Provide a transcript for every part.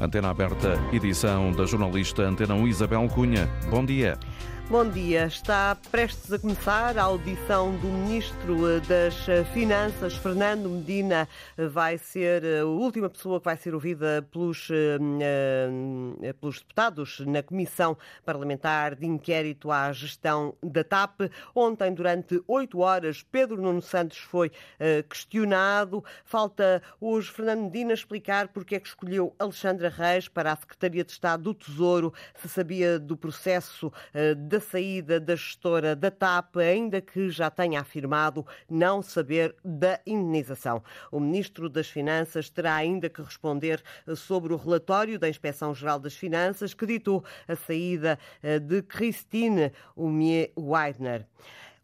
Antena aberta, edição da jornalista Antena 1 Isabel Cunha. Bom dia. Bom dia. Está prestes a começar a audição do Ministro das Finanças, Fernando Medina. Vai ser a última pessoa que vai ser ouvida pelos, eh, pelos deputados na Comissão Parlamentar de Inquérito à Gestão da TAP. Ontem, durante oito horas, Pedro Nuno Santos foi eh, questionado. Falta hoje Fernando Medina explicar porque é que escolheu Alexandra Reis para a Secretaria de Estado do Tesouro, se sabia do processo de da saída da gestora da TAP, ainda que já tenha afirmado não saber da indenização. O Ministro das Finanças terá ainda que responder sobre o relatório da Inspeção-Geral das Finanças que ditou a saída eh, de Christine Umier-Weidner.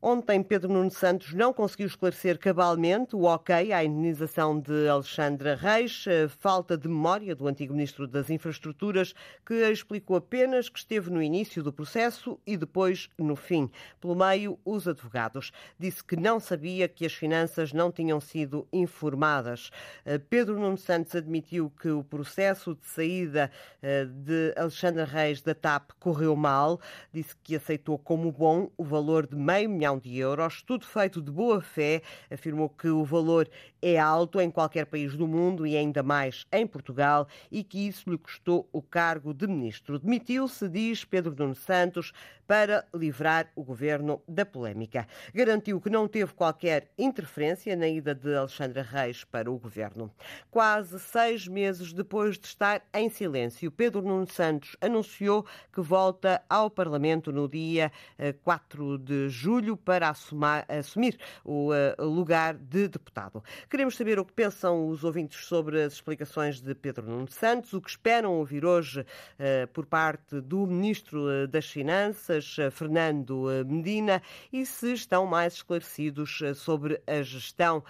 Ontem, Pedro Nuno Santos não conseguiu esclarecer cabalmente o ok à indenização de Alexandra Reis, falta de memória do antigo Ministro das Infraestruturas, que explicou apenas que esteve no início do processo e depois no fim. Pelo meio, os advogados. Disse que não sabia que as finanças não tinham sido informadas. Pedro Nuno Santos admitiu que o processo de saída eh, de Alexandra Reis da TAP correu mal. Disse que aceitou como bom o valor de meio milhão milhão de euros, tudo feito de boa fé. Afirmou que o valor é alto em qualquer país do mundo e ainda mais em Portugal e que isso lhe custou o cargo de ministro. Demitiu-se, diz Pedro Nuno Santos, para livrar o governo da polémica. Garantiu que não teve qualquer interferência na ida de Alexandra Reis para o governo. Quase seis meses depois de estar em silêncio, Pedro Nuno Santos anunciou que volta ao Parlamento no dia 4 eh, de julho para assumar, assumir o uh, lugar de deputado. Queremos saber o que pensam os ouvintes sobre as explicações de Pedro Nuno Santos, o que esperam ouvir hoje uh, por parte do Ministro eh, das Finanças, Fernando Medina, e se estão mais esclarecidos sobre a gestão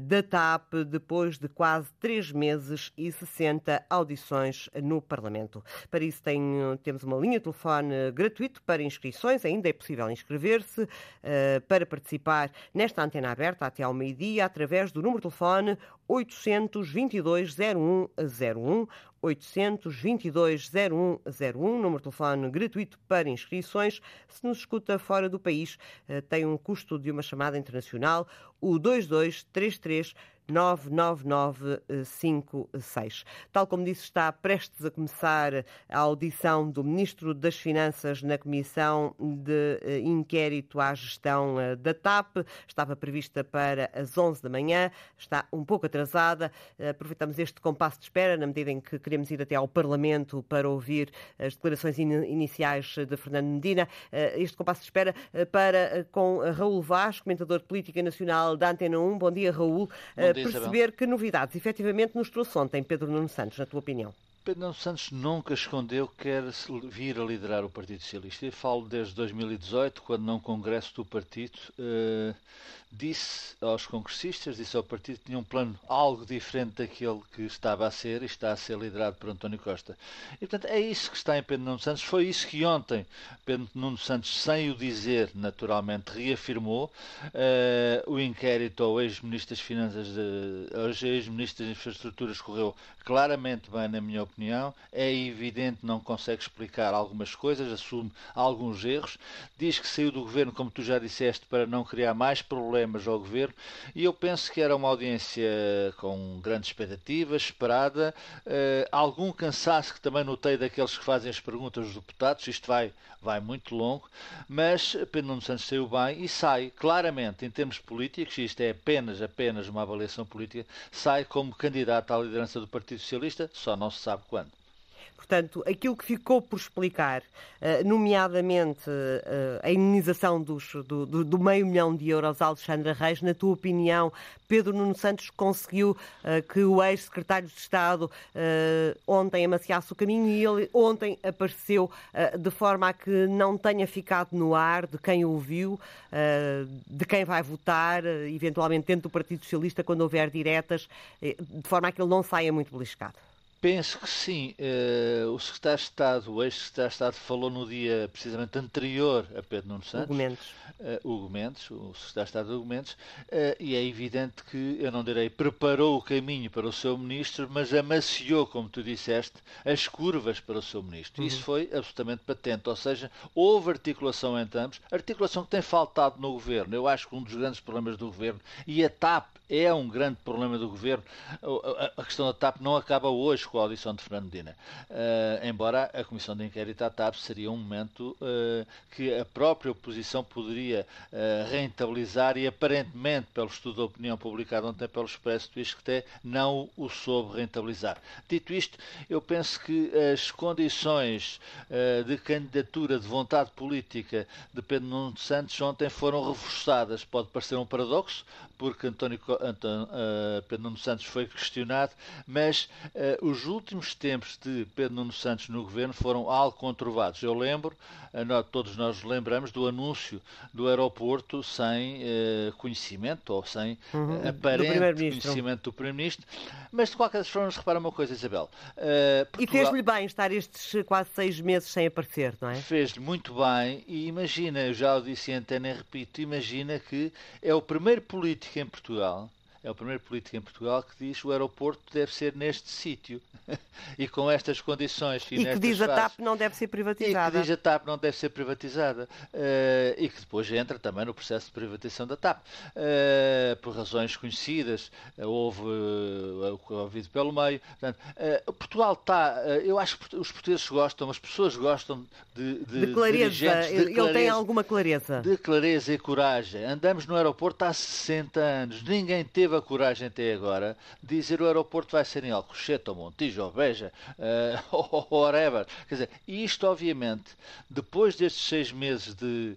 da TAP depois de quase três meses e 60 audições no Parlamento. Para isso tem, temos uma linha de telefone gratuito para inscrições, ainda é possível inscrever-se. Eh, para participar nesta antena aberta até ao meio-dia através do número de telefone 822 0101 822 0101, número de telefone gratuito para inscrições. Se nos escuta fora do país, eh, tem um custo de uma chamada internacional, o 2233 99956. Tal como disse, está prestes a começar a audição do Ministro das Finanças na Comissão de eh, Inquérito à Gestão eh, da TAP. Estava prevista para as 11 da manhã, está um pouco atrasada. Aproveitamos este compasso de espera, na medida em que queremos ir até ao Parlamento para ouvir as declarações iniciais de Fernando Medina. Eh, este compasso de espera para com Raul Vaz, comentador de Política Nacional da Antena 1. Bom dia, Raul. Bom perceber Isabel. que novidades efetivamente nos trouxe ontem Pedro Nuno Santos, na tua opinião? Pedro Nuno Santos nunca escondeu que quer vir a liderar o Partido Socialista. Eu falo desde 2018, quando num congresso do partido uh, disse aos congressistas, disse ao partido que tinha um plano algo diferente daquele que estava a ser e está a ser liderado por António Costa. E, portanto, é isso que está em Pedro Nuno Santos. Foi isso que ontem Pedro Nuno Santos, sem o dizer, naturalmente, reafirmou uh, o inquérito ao ex-ministro das Finanças, de, aos ex-ministros das Infraestruturas correu claramente bem, na minha opinião. É evidente, não consegue explicar algumas coisas, assume alguns erros. Diz que saiu do governo, como tu já disseste, para não criar mais problemas problemas ao governo e eu penso que era uma audiência com grandes expectativas, esperada, uh, algum cansaço que também notei daqueles que fazem as perguntas dos deputados, isto vai, vai muito longo, mas Pedro Nuno Santos saiu bem e sai claramente em termos políticos, isto é apenas, apenas uma avaliação política, sai como candidato à liderança do Partido Socialista, só não se sabe quando. Portanto, aquilo que ficou por explicar, eh, nomeadamente eh, a indenização dos, do, do, meio milhão de euros a Alexandra Reis, na tua opinião, Pedro Nuno Santos conseguiu eh, que o ex-secretário de Estado ontem amaciasse o caminho e ele ontem apareceu de forma a que não tenha ficado no ar de quem ouviu, de quem vai votar, eventualmente dentro do Partido Socialista, quando houver diretas, de forma a que ele não saia muito beliscado. Penso que sim. Uh, o secretário de Estado, o ex-secretário de Estado, falou no dia precisamente anterior a Pedro Nuno Santos. Hugo Mendes. Uh, Hugo Mendes, o secretário de Estado Hugo Mendes, uh, e é evidente que, eu não direi, preparou o caminho para o seu ministro, mas amaciou, como tu disseste, as curvas para o seu ministro. Uhum. Isso foi absolutamente patente. Ou seja, houve articulação entre ambos, articulação que tem faltado no governo. Eu acho que um dos grandes problemas do governo, e a TAP é um grande problema do governo. A questão da TAP não acaba hoje com a audição de Fernando Medina. Uh, embora a comissão de inquérito à TAP seria um momento uh, que a própria oposição poderia uh, rentabilizar e aparentemente, pelo estudo da opinião publicado ontem pelo Expresso do Isqueté, não o soube rentabilizar. Dito isto, eu penso que as condições de candidatura, de vontade política de Pedro Nuno Santos ontem foram reforçadas. Pode parecer um paradoxo, porque António, António Pedro Nuno Santos foi questionado, mas uh, os últimos tempos de Pedro Nuno Santos no governo foram algo conturbados. Eu lembro, todos nós lembramos do anúncio do aeroporto sem conhecimento ou sem uhum, aparente do conhecimento do Primeiro-Ministro, mas de qualquer forma, repara uma coisa, Isabel. Portugal... E fez-lhe bem estar estes quase seis meses sem aparecer, não é? Fez-lhe muito bem e imagina, eu já o disse em antena e repito, imagina que é o primeiro político em Portugal, é o primeiro político em Portugal que diz que o aeroporto deve ser neste sítio e com estas condições. E, e que diz a TAP não deve ser privatizada. E que diz a TAP não deve ser privatizada. Uh, e que depois entra também no processo de privatização da TAP. Uh, por razões conhecidas, uh, houve o Covid pelo meio. Portanto, Portugal está. eu acho que os portugueses gostam, as pessoas gostam de, de, de clareza. De Ele clareza, tem alguma clareza. De clareza e coragem. Andamos no aeroporto há 60 anos. Ninguém teve teve a coragem até agora de dizer o aeroporto vai ser em Alcochete ou Montijo ou Beja uh, ou whatever. Quer dizer, isto obviamente, depois destes seis meses de,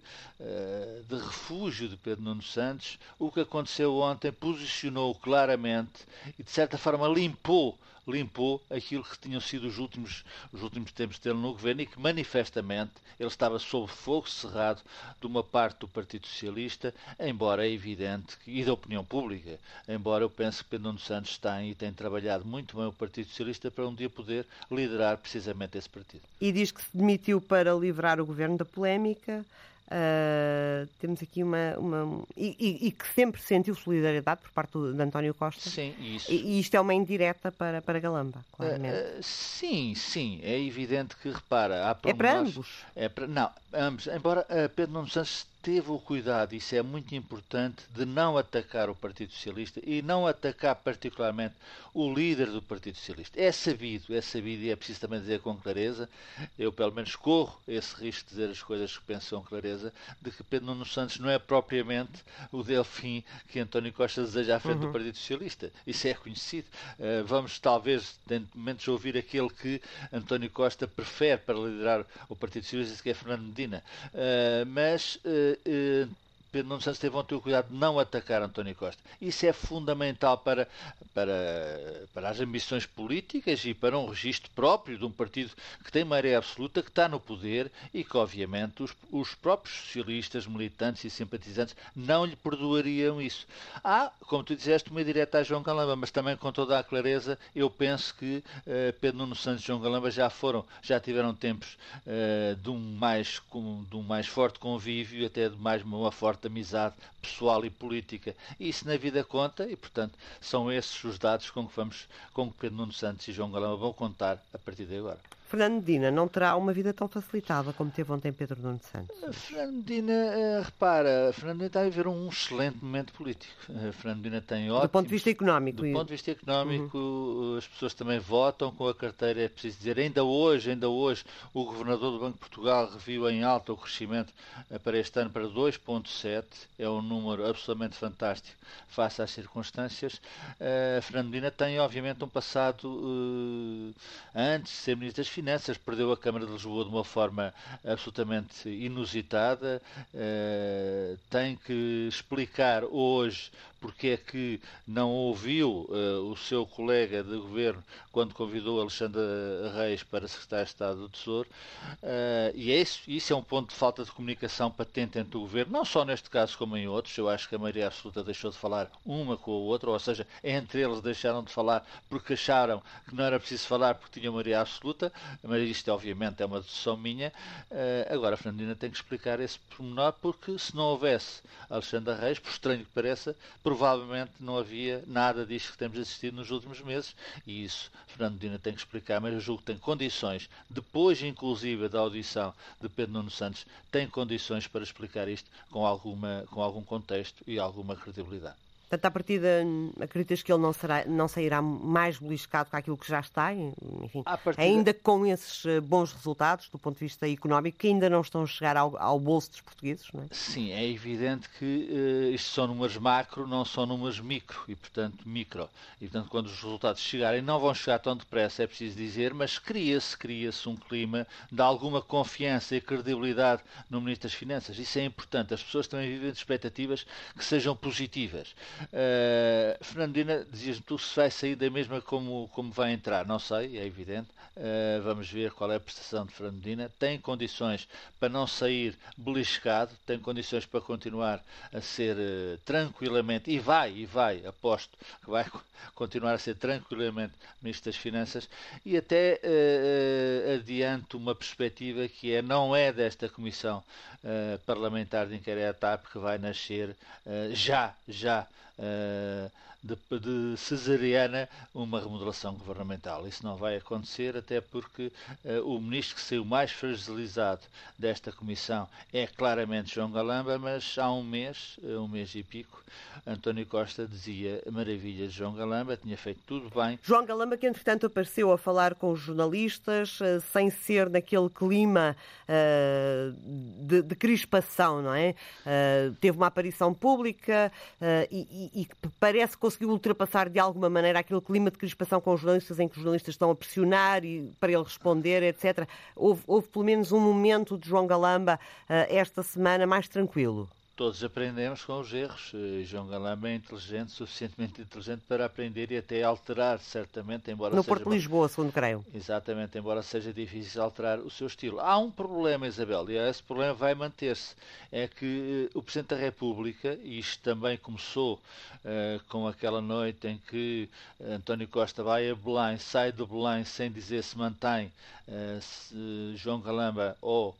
de refúgio de Pedro Nuno Santos, o que aconteceu ontem posicionou claramente e de certa forma limpou limpou aquilo que tinham sido os últimos, os últimos tempos dele no governo e que manifestamente ele estava sob fogo cerrado de uma parte do Partido Socialista, embora é evidente, e da opinião pública, embora eu pense que Pedro Nuno Santos tem e tem trabalhado muito bem o Partido Socialista para um dia poder liderar precisamente esse partido. E diz que se demitiu para livrar o governo da polémica. Uh, temos aqui uma. uma e, e, e, que sempre sentiu solidariedade por parte de António Costa. Sim, isso. E, e isto é uma indireta para, para Galamba, claramente. Uh, uh, sim, sim. É evidente que, repara. Há é para ambos. É para, não, ambos. Embora Pedro Nuno Santos teve o cuidado, isso é muito importante, de não atacar o Partido Socialista e não atacar particularmente o líder do Partido Socialista. É sabido, é sabido e é preciso também dizer com clareza, eu pelo menos corro esse risco de dizer as coisas que penso com clareza, de que Pedro Nuno Santos não é propriamente o delfim que António Costa deseja à frente uhum. do Partido Socialista. Isso é conhecido. Uh, vamos talvez, dentro de momentos, ouvir aquele que António Costa prefere para liderar o Partido Socialista, que é Fernando Medina. Uh, mas uh, uh, Pedro Nuno Santos teve ontem o cuidado de não atacar António Costa. Isso é fundamental para, para, para as ambições políticas e para um registro próprio de um partido que tem maioria absoluta, que está no poder e que, obviamente, os, os próprios socialistas, militantes e simpatizantes não lhe perdoariam isso. Há, como tu disseste, uma direta a João Galamba, mas também com toda a clareza, eu penso que uh, Pedro Nuno Santos e João Galamba já foram, já tiveram tempos uh, de, um mais, de um mais forte convívio, até de mais uma forte forte amizade pessoal e política. E isso na vida conta e, portanto, são esses os dados com que vamos, com que Pedro Nuno Santos e João Galamba vão contar a partir de agora. Fernando Medina não terá uma vida tão facilitada como teve ontem Pedro Nuno Santos. Fernando Medina, uh, repara, Fernando Medina está a viver um excelente momento político. Uh, Fernando Medina tem ótimo... Do ponto de vista económico. Do e... ponto de vista económico, uhum. as pessoas também votam com a carteira, é preciso dizer. Ainda hoje, ainda hoje, o Governador do Banco de Portugal reviu em alta o crescimento para este ano para 2,7. É um número absolutamente fantástico face às circunstâncias. Fernando Medina tem, obviamente, um passado antes de ser Ministro das Finanças, perdeu a Câmara de Lisboa de uma forma absolutamente inusitada, uh, tem que explicar hoje porque é que não ouviu uh, o seu colega de governo quando convidou Alexandre Reis para secretário de Estado do Tesouro. Uh, e é isso, isso é um ponto de falta de comunicação patente entre o governo, não só neste caso como em outros. Eu acho que a maioria absoluta deixou de falar uma com a outra, ou seja, entre eles deixaram de falar porque acharam que não era preciso falar porque tinha maioria absoluta, mas isto obviamente é uma decisão minha. Uh, agora a Fernandina tem que explicar esse pormenor porque se não houvesse Alexandre Reis, por estranho que pareça, provavelmente não havia nada disto que temos assistido nos últimos meses e isso Fernando Dina tem que explicar, mas eu julgo que tem condições, depois inclusive da audição de Pedro Nuno Santos, tem condições para explicar isto com, alguma, com algum contexto e alguma credibilidade. Portanto, à partida, acreditas que ele não, será, não sairá mais beliscado com aquilo que já está, enfim, partida... ainda com esses eh, bons resultados do ponto de vista económico, que ainda não estão a chegar ao, ao bolso dos portugueses, não é? Sim, é evidente que uh, isto são números macro, não são números micro, e portanto micro. E portanto, quando os resultados chegarem, não vão chegar tão depressa, é preciso dizer, mas cria-se, cria-se um clima de alguma confiança e credibilidade no Ministro das Finanças. Isso é importante. As pessoas também vivem de expectativas que sejam positivas. Uh, Fernandina, dizias-me tu se vai sair da mesma como, como vai entrar. Não sei, é evidente. Uh, vamos ver qual é a prestação de Fernandina. Tem condições para não sair beliscado, tem condições para continuar a ser uh, tranquilamente, e vai, e vai, aposto que vai continuar a ser tranquilamente Ministro das Finanças, e até adianto uma perspectiva que é, não é desta Comissão Parlamentar de Inquérito à TAP que vai nascer já, já uh, de, de, cesariana uma remodelação governamental. Isso não vai acontecer, até porque uh, o ministro que saiu mais fragilizado desta comissão é claramente João Galamba, mas há um mês, uh, um mês e pico, António Costa dizia maravilhas de João Galamba, tinha feito tudo bem. João Galamba, que entretanto apareceu a falar com os jornalistas, uh, sem ser naquele clima de, de, crispação, não é? teve uma aparição pública e, e, e parece que conseguiu ultrapassar de alguma maneira aquele clima de crispação com os jornalistas em que os jornalistas estão a pressionar e, para ele responder, etc. Houve, houve pelo menos um momento de João Galamba uh, esta semana mais tranquilo. Todos aprendemos com os erros. Eh, João Galamba é inteligente, suficientemente inteligente para aprender e até alterar, certamente, embora no seja... No Porto de Lisboa, segundo creio. Exatamente, embora seja difícil alterar o seu estilo. Há um problema, Isabel, e esse problema vai manter-se. É que uh, o Presidente da República, e isto também começou uh, com aquela noite em que António Costa vai a Belém, sai de Belém sem dizer se mantém uh, se João Galamba ou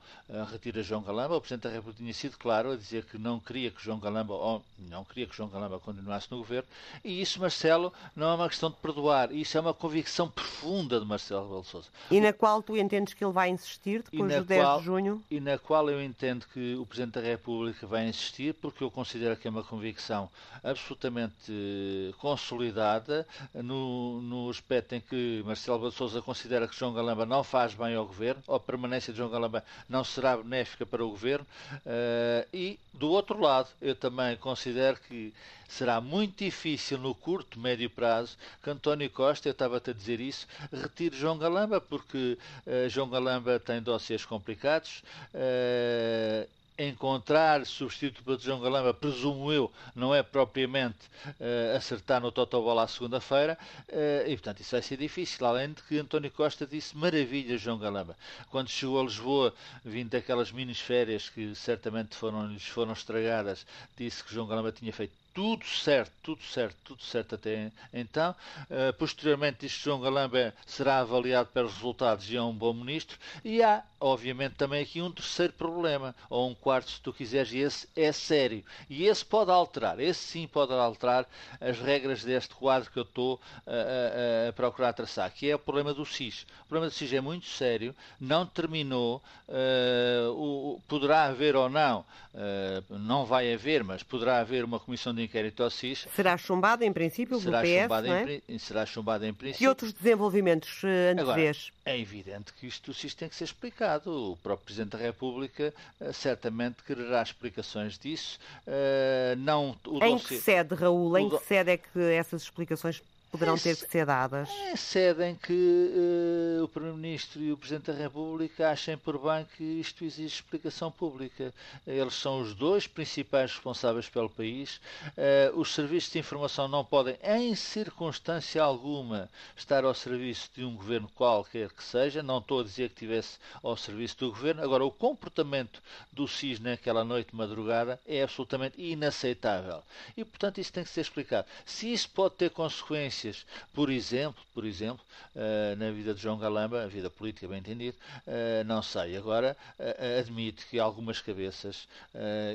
retira João Galamba, o Presidente da República tinha sido claro a dizer que não queria que João Galamba, não queria que João Galamba continuasse no governo, e isso, Marcelo, não é uma questão de perdoar, isso é uma convicção profunda de Marcelo Rebelo de Sousa. E na qual tu entendes que ele vai insistir depois do 10 qual, de junho? E na qual eu entendo que o Presidente da República vai insistir, porque eu considero que é uma convicção absolutamente eh, consolidada no, no aspecto em que Marcelo Rebelo de Sousa considera que João Galamba não faz bem ao governo, ou a permanência de João Galamba não será benéfica para o governo, uh, e do outro lado, eu também considero que será muito difícil no curto, médio prazo que António Costa, eu estava-te a dizer isso, retire João Galamba, porque uh, João Galamba tem dossiês complicados. Uh, encontrar substituto para João Galamba, presumo eu, não é propriamente uh, acertar no Totobola à segunda-feira, uh, e portanto isso vai ser difícil, além de que António Costa disse maravilha João Galamba. Quando chegou a Lisboa, vindo daquelas minis férias que certamente foram, lhes foram estragadas, disse que João Galamba tinha feito tudo certo, tudo certo, tudo certo até então. Uh, posteriormente, isto João Galamba será avaliado pelos resultados e é um bom ministro. E há, obviamente, também aqui um terceiro problema, ou um quarto, se tu quiseres, e esse é sério. E esse pode alterar, esse sim pode alterar as regras deste quadro que eu estou a, a, a procurar traçar, que é o problema do SIS. O problema do SIS é muito sério, não terminou, uh, o, poderá haver ou não, uh, não vai haver, mas poderá haver uma comissão de inquérito ao SIS. Será chumbado em princípio será PS, chumbado é? em, será chumbado em princípio. Que outros desenvolvimentos uh, Agora, é evidente que isto SIS tem que ser explicado. O próprio Presidente da República uh, certamente quererá explicações disso. Uh, não, o em dossiê, que sede, Raul? Em que sede é que essas explicações poderão ter que ser dadas? É sede em que uh, o Primeiro-Ministro e o Presidente da República achem por bem que isto exige explicação pública. Eles são os dois principais responsáveis pelo país. Uh, os serviços de informação não podem, em circunstância alguma, estar ao serviço de um governo qualquer que seja. Não estou a dizer que estivesse ao serviço do governo. Agora, o comportamento do SIS naquela noite de madrugada é absolutamente inaceitável. E, portanto, isso tem que ser explicado. Se isso pode ter consequências, por exemplo, por exemplo, uh, na vida de João Galamba, a vida política, bem entendido, uh, não sei. Agora, uh, admito que algumas cabeças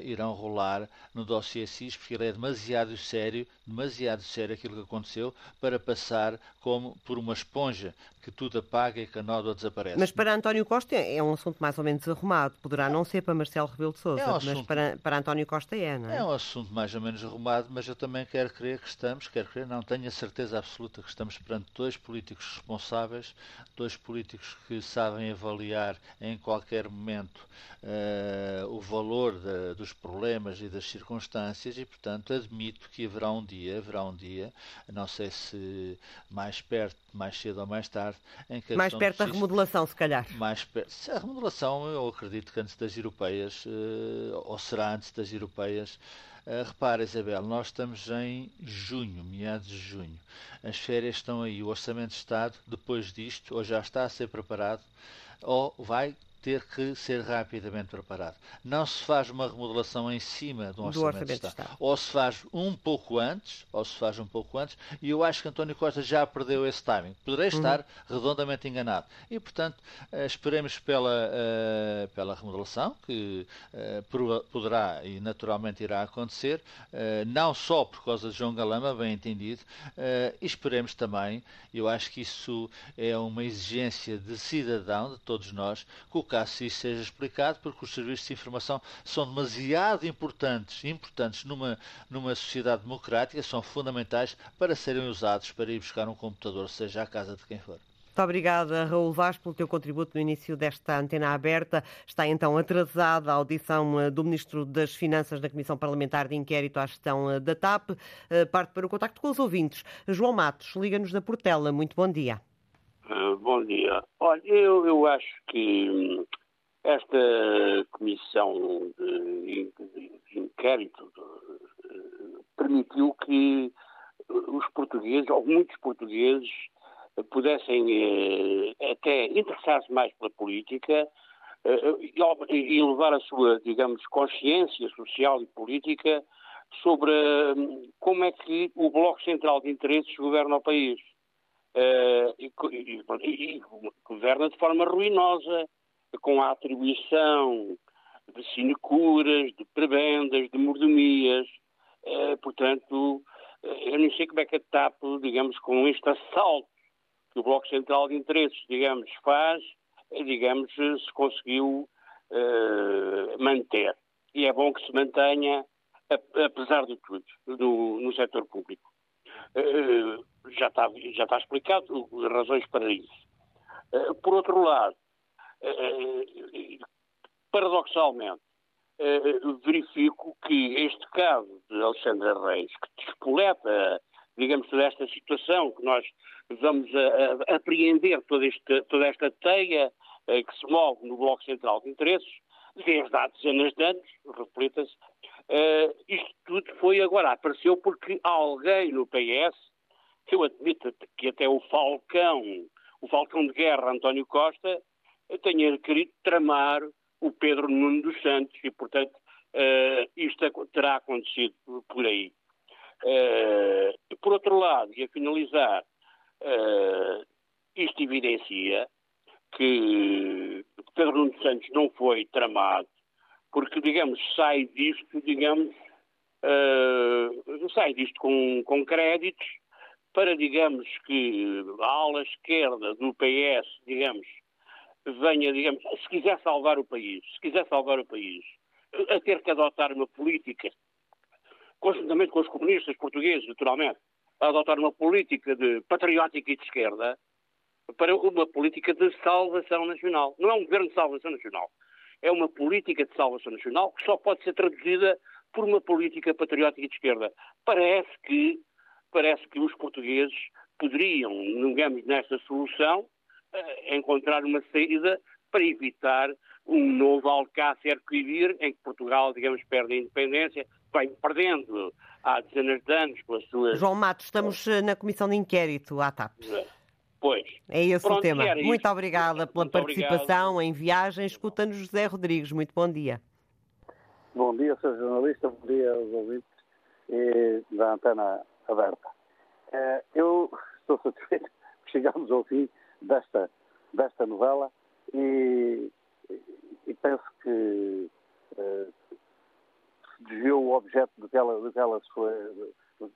irão rolar no dossiê SIS, porque ele é demasiado sério, demasiado sério aquilo que aconteceu, para passar como por uma esponja que tudo apaga e que a nódoa desaparece. Mas para António Costa é um assunto mais ou menos arrumado. Poderá não ser para Marcelo Rebelo de Sousa, é um assunto... mas para, para António Costa é, não é? É um assunto mais ou menos arrumado, mas eu também quero crer que estamos, quero crer, não tenho a certeza absoluta que estamos perante dois políticos responsáveis, dois políticos que sabem avaliar em qualquer momento uh, o valor de, dos problemas e das circunstâncias e, portanto, admito que haverá um dia, haverá um dia, não sei se mais perto, mais cedo ou mais tarde, em que mais perto da remodelação, se calhar. Mais perto. A remodelação, eu acredito que antes das europeias, uh, ou será antes das europeias, Uh, repara, Isabel, nós estamos em junho, meados de junho. As férias estão aí. O Orçamento de Estado, depois disto, ou já está a ser preparado, ou vai ter que ser rapidamente preparado. Não se faz uma remodelação em cima de um orçamento, orçamento de, Estado. de Estado. Ou se faz um pouco antes, ou se faz um pouco antes, e eu acho que António Costa já perdeu esse timing. Poderei uhum. estar redondamente enganado. E, portanto, uh, esperemos pela, uh, pela remodelação, que uh, poderá e naturalmente irá acontecer, não só por causa de João Galama, bem entendido, e esperemos também, eu acho que isso é uma exigência de cidadão, de todos nós, que o caso isso seja explicado, porque os serviços de informação são demasiado importantes, importantes numa, numa sociedade democrática, são fundamentais para serem usados para ir buscar um computador, seja à casa de quem for. Muito obrigada, Raul Vaz, pelo teu contributo no início desta antena aberta. Está então atrasada a audição eh, do Ministro das Finanças na Comissão Parlamentar de Inquérito à Gestão eh, da TAP. Eh, parte para o contacto com os ouvintes. João Matos, liga-nos da Portela. Muito bom dia. Uh, bom dia. Olha, eu, eu acho que hum, esta comissão de, inquérito de, permitiu que os portugueses, ou muitos portugueses, pudessem eh, até interessar-se mais pela política eh, e elevar a sua, digamos, consciência social e política sobre hum, como é que o Bloco Central de Interesses governa o país uh, e, e, e, governa de forma ruinosa, com a atribuição de sinecuras, de prebendas, de mordomias. Uh, portanto, uh, eu não sei como é que a TAP, digamos, com este assalto que o Bloco Central de Interesses, digamos, faz, digamos, se conseguiu manter. E é bom que se mantenha, apesar de tudo, no, no setor público. Uh, já está, já está explicado as razões para isso. Eh, por outro lado, eh, paradoxalmente, eh, verifico que este caso de Alexandre Reis, que despoleta, digamos, toda esta situação, que nós vamos a, a apreender toda, este, toda esta teia que se move no Bloco Central de Interesses, desde há dezenas de anos, reflita-se, uh, isto tudo foi agora, apareceu porque alguém no PS eu admito que até o Falcão, o Falcão de Guerra, António Costa, tenha querido tramar o Pedro Nuno dos Santos e, portanto, uh, isto terá acontecido por aí. Uh, por outro lado, e a finalizar, uh, isto evidencia que Pedro Nuno dos Santos não foi tramado, porque, digamos, sai disto, digamos, uh, sai disto com, com créditos para, digamos, que a ala esquerda do PS, digamos, venha, digamos, se quiser salvar o país, se quiser salvar o país, a ter que adotar uma política, conjuntamente com os comunistas portugueses, naturalmente, a adotar uma política de patriótica e de esquerda, para uma política de salvação nacional. Não é um governo de salvação nacional. É uma política de salvação nacional que só pode ser traduzida por uma política patriótica de esquerda. Parece que parece que os portugueses poderiam, digamos, nessa solução, uh, encontrar uma saída para evitar um novo Alcácer Quibir, em que Portugal, digamos, perde a independência, vem perdendo há dezenas de anos as suas... João Matos, estamos na Comissão de Inquérito à TAP. Pois. É esse Pronto, o tema. Muito obrigada pela Muito participação obrigado. em viagem. Escuta-nos José Rodrigues. Muito bom dia. Bom dia, sou jornalista. Bom dia aos ouvintes da antena aberta. Eh, eu estou satisfeito que chegamos ao fim desta, desta novela e, e penso que uh, se desviou o objeto de que ela, de que ela foi,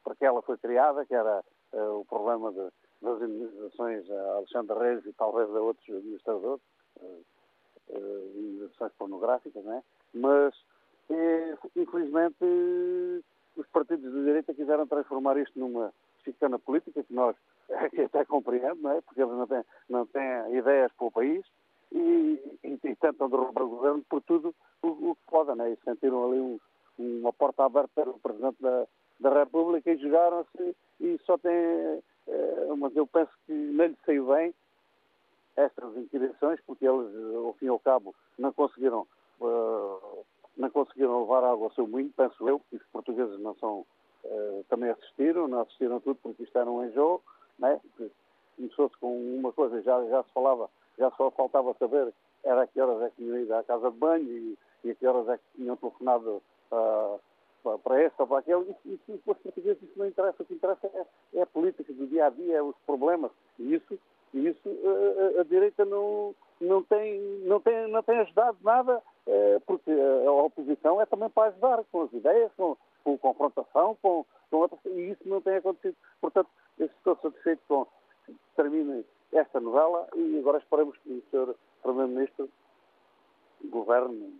para que ela foi criada, que era uh, o problema de, das indenizações a Alexandre Reis e talvez a outros administradores, uh, indenizações pornográficas, não é? mas infelizmente os partidos de direita quiseram transformar isto numa chicana política que nós que até compreendo, não é? Porque eles não têm, não têm ideias para o país e, e, e tentam derrubar o governo por tudo o, o que podem, não é? E sentiram ali um, uma porta aberta para o Presidente da, da República e jogaram-se e só tem. Eh, mas eu penso que não lhe saiu bem estas inquirições, porque eles, ao fim e ao cabo, não conseguiram uh, não conseguiram levar água ao seu moinho, penso eu, que os portugueses não são, uh, também assistiram, não assistiram tudo porque isto era um enjoo, né? começou-se com uma coisa, já, já se falava, já só faltava saber era a que horas é que tinham ido à casa de banho e, e a que horas é que tinham telefonado uh, para esta ou para aquele, e, e, e os portugueses isso não interessa, o que interessa é, é, a política do dia a dia, é os problemas, e isso, isso uh, a direita não, não, tem, não, tem, não tem ajudado nada eh, porque a oposição é também para ajudar com as ideias, com, com confrontação, com, com outras, e isso não tem acontecido. Portanto, eu estou satisfeito com que termine esta novela e agora esperamos que o Sr. Primeiro-Ministro governe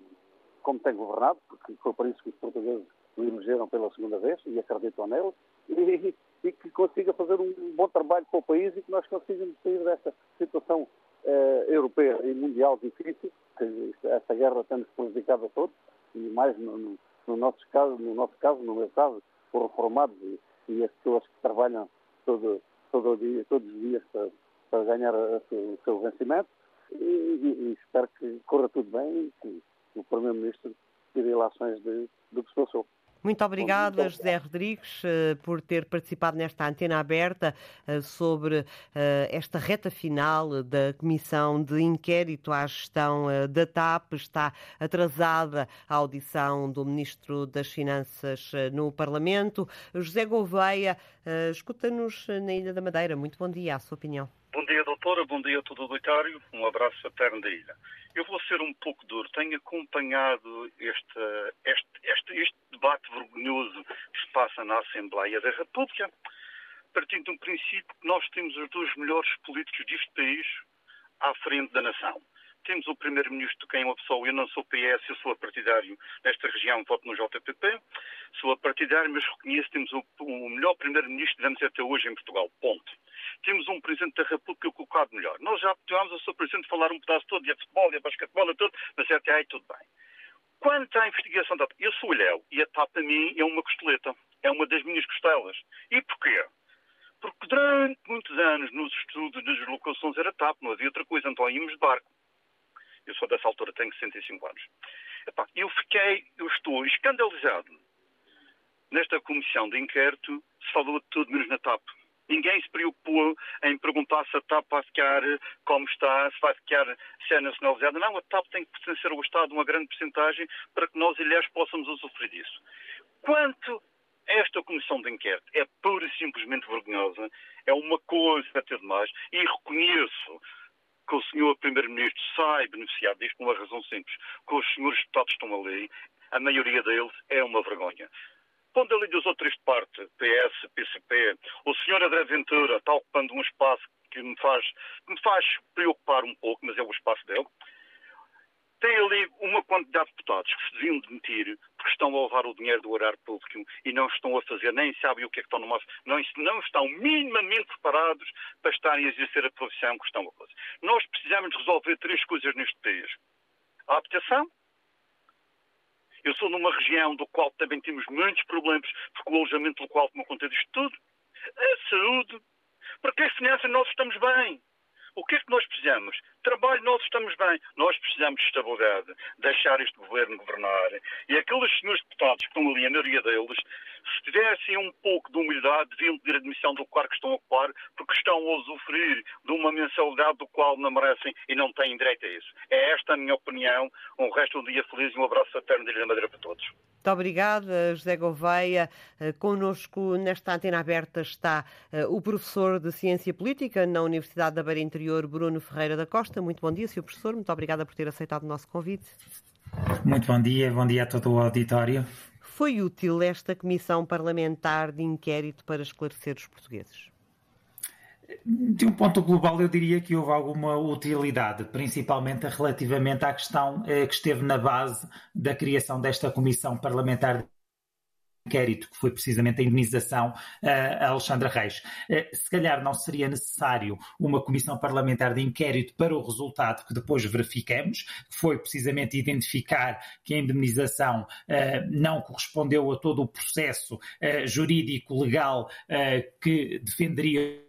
como tem governado, porque foi por isso que os portugueses o elegeram pela segunda vez e acreditam nele, e, e, que consiga fazer um bom trabalho para o país e que nós consigamos sair desta situação eh, europeia e mundial difícil, que esta guerra tem-nos prejudicado a todos, e mais no, no, no, nosso caso, no nosso caso, no meu caso, os reformados e, e, as pessoas que trabalham todo, todo dia, todos os dias para, para ganhar a, a, o seu vencimento, e, e, e, espero que corra tudo bem e que o Primeiro-Ministro tire ilações de, do que se passou. Muito obrigada, José Rodrigues, eh, por ter participado nesta antena aberta eh, sobre eh, esta reta final da Comissão de Inquérito à Gestão da TAP. Está atrasada a audição do Ministro das Finanças no Parlamento. José Gouveia, escuta-nos na Ilha da Madeira. Muito bom dia, a sua opinião. Bom dia, doutora. Bom dia a todo o auditório. Um abraço fraterno da ilha. Eu vou ser um pouco duro. Tenho acompanhado este, este, este, este debate vergonhoso que se passa na Assembleia da República, partindo de um princípio que nós temos os dois melhores políticos deste país à frente da nação. Temos o Primeiro-Ministro, quem é uma pessoa, eu não sou PS, eu sou partidário nesta região, voto no JPP, sou partidário, mas reconheço que temos o, o melhor Primeiro-Ministro tivemos até hoje em Portugal, ponto temos um Presidente da República colocado melhor. Nós já tivemos o Sr. Presidente falar um pedaço todo de futebol e a basquetebol e tudo, mas até aí tudo bem. Quanto à investigação da eu sou Léo e a TAP para mim é uma costeleta, é uma das minhas costelas. E porquê? Porque durante muitos anos nos estudos, nas locações era TAP, não havia outra coisa, então íamos de barco. Eu sou dessa altura, tenho 65 anos. Epá, eu fiquei, eu estou escandalizado. Nesta comissão de inquérito se falou de tudo menos na TAP. Ninguém se preocupou em perguntar se a TAP vai ficar como está, se vai ficar se é nacionalizada. Não, a TAP tem que pertencer ao Estado uma grande porcentagem para que nós, ilhéus, possamos usufruir disso. Quanto esta comissão de inquérito é pura e simplesmente vergonhosa, é uma coisa a ter demais, e reconheço que o senhor Primeiro-Ministro sai beneficiado disto por uma razão simples, que os senhores deputados estão ali, a maioria deles é uma vergonha. Quando ali dos outros parte, PS, PCP, o senhor André Ventura está ocupando um espaço que me faz, me faz preocupar um pouco, mas é o espaço dele. Tem ali uma quantidade de deputados que se deviam demitir porque estão a levar o dinheiro do horário público e não estão a fazer, nem sabem o que é que estão máximo, não, não estão minimamente preparados para estarem a exercer a profissão que estão a fazer. Nós precisamos resolver três coisas neste país. A habitação, eu sou numa região do qual também temos muitos problemas, porque o alojamento local toma conta disto tudo. A saúde, Porque as finanças nós estamos bem. O que é que nós precisamos? Trabalho, nós estamos bem. Nós precisamos de estabilidade, deixar este governo governar. E aqueles senhores deputados que estão ali, a maioria deles, se tivessem um pouco de humildade, deviam pedir admissão do cargo que estão a ocupar, porque estão a usufruir de uma mensalidade do qual não merecem e não têm direito a isso. É esta a minha opinião. Um resto de um dia feliz e um abraço fraterno da Ilha Madeira para todos. Muito obrigada, José Gouveia. Eh, Conosco nesta antena aberta está eh, o professor de Ciência Política na Universidade da Beira Interior, Bruno Ferreira da Costa. Muito bom dia, Sr. Professor. Muito obrigada por ter aceitado o nosso convite. Muito bom dia, bom dia a todo o auditório. Foi útil esta comissão parlamentar de inquérito para esclarecer os portugueses? De um ponto global, eu diria que houve alguma utilidade, principalmente relativamente à questão eh, que esteve na base da criação desta comissão parlamentar de inquérito, que foi precisamente a indenização uh, a Alexandra Reis. Uh, se calhar não seria necessário uma comissão parlamentar de inquérito para o resultado que depois verificamos, que foi precisamente identificar que a indemnização não correspondeu a todo o processo jurídico legal que defenderia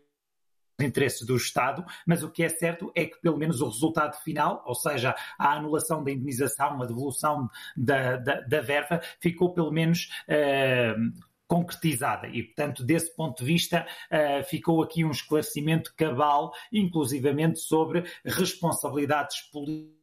interesses do Estado, mas o que é certo é que, pelo menos, o resultado final, ou seja, a anulação da indenização, a devolução da, da, da verba, ficou pelo menos. Uh, concretizada e, portanto, desse ponto de vista, uh, ficou aqui um esclarecimento cabal, inclusivamente sobre responsabilidades políticas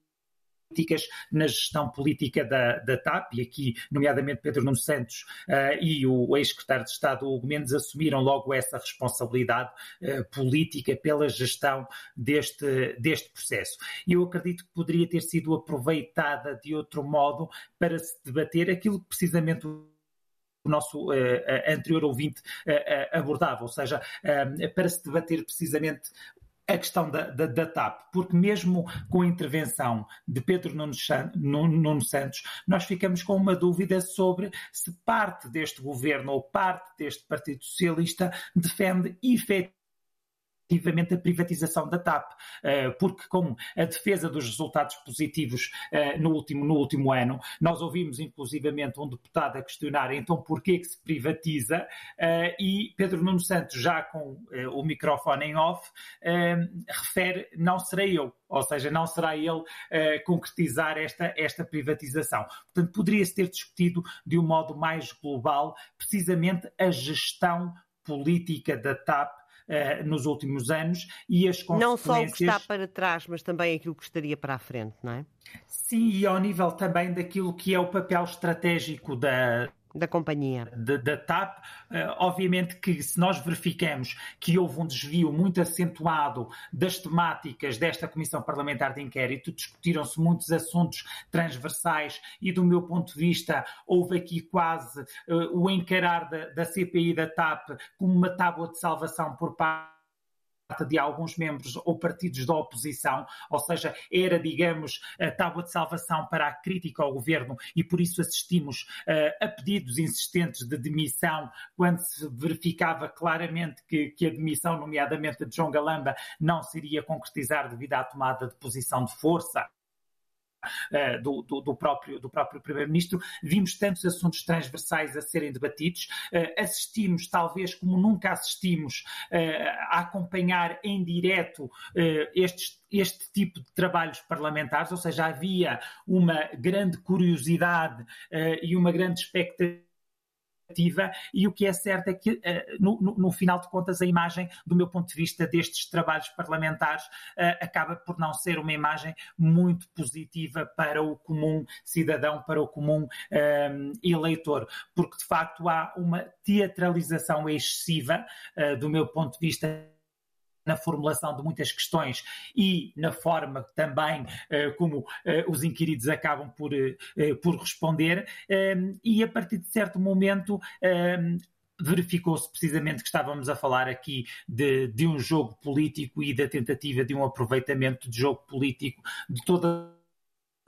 políticas na gestão política da, da TAP, e aqui, nomeadamente, Pedro Nuno Santos uh, e o ex-secretário de Estado Hugo Mendes assumiram logo essa responsabilidade uh, política pela gestão deste, deste processo. Eu acredito que poderia ter sido aproveitada de outro modo para se debater aquilo que precisamente o nosso uh, anterior ouvinte uh, abordava, ou seja, para se debater precisamente a questão da, da, da, TAP, porque mesmo com a intervenção de Pedro Nuno, Santos, nós ficamos com uma dúvida sobre se parte deste governo ou parte deste Partido Socialista defende efetivamente efetivamente a privatização da TAP, eh, porque com a defesa dos resultados positivos eh, no último, no último ano, nós ouvimos inclusivamente um deputado a questionar então porquê que se privatiza? Eh, e Pedro Nuno Santos, já com o microfone em off, refere não serei eu, ou seja, não será ele concretizar esta, esta privatização. Portanto, poderia-se ter discutido de um modo mais global precisamente a gestão política da TAP uh, nos últimos anos e as consequências... Não só o que está para trás, mas também aquilo que estaria para a frente, não é? Sim, e ao nível também daquilo que é o papel estratégico da, da companhia. Da, da TAP, uh, obviamente que se nós verificamos que houve um desvio muito acentuado das temáticas desta Comissão Parlamentar de Inquérito, discutiram-se muitos assuntos transversais e, do meu ponto de vista, houve aqui quase uh, o encarar da, da CPI da TAP como uma tábua de salvação por parte de alguns membros ou partidos da oposição, ou seja, era, digamos, a tábua de salvação para a crítica ao governo e por isso assistimos uh, a pedidos insistentes de demissão quando se verificava claramente que, que a demissão, nomeadamente de João Galamba, não se iria concretizar devido à tomada de posição de força uh, do, do, do, próprio, do próprio Primeiro-Ministro, vimos tantos assuntos transversais a serem debatidos, uh, assistimos, talvez como nunca assistimos, uh, a acompanhar em direto estes este tipo de trabalhos parlamentares, ou seja, havia uma grande curiosidade e uma grande expectativa e o que é certo é que, eh, no, no, no, final de contas, a imagem, do meu ponto de vista, destes trabalhos parlamentares eh, acaba por não ser uma imagem muito positiva para o comum cidadão, para o comum um, eh, eleitor, porque de facto há uma teatralização excessiva, do meu ponto de vista na formulação de muitas questões e na forma também eh, como eh, os inquiridos acabam por, eh, por responder, e a partir de certo momento verificou-se precisamente que estávamos a falar aqui de, de um jogo político e da tentativa de um aproveitamento de jogo político de toda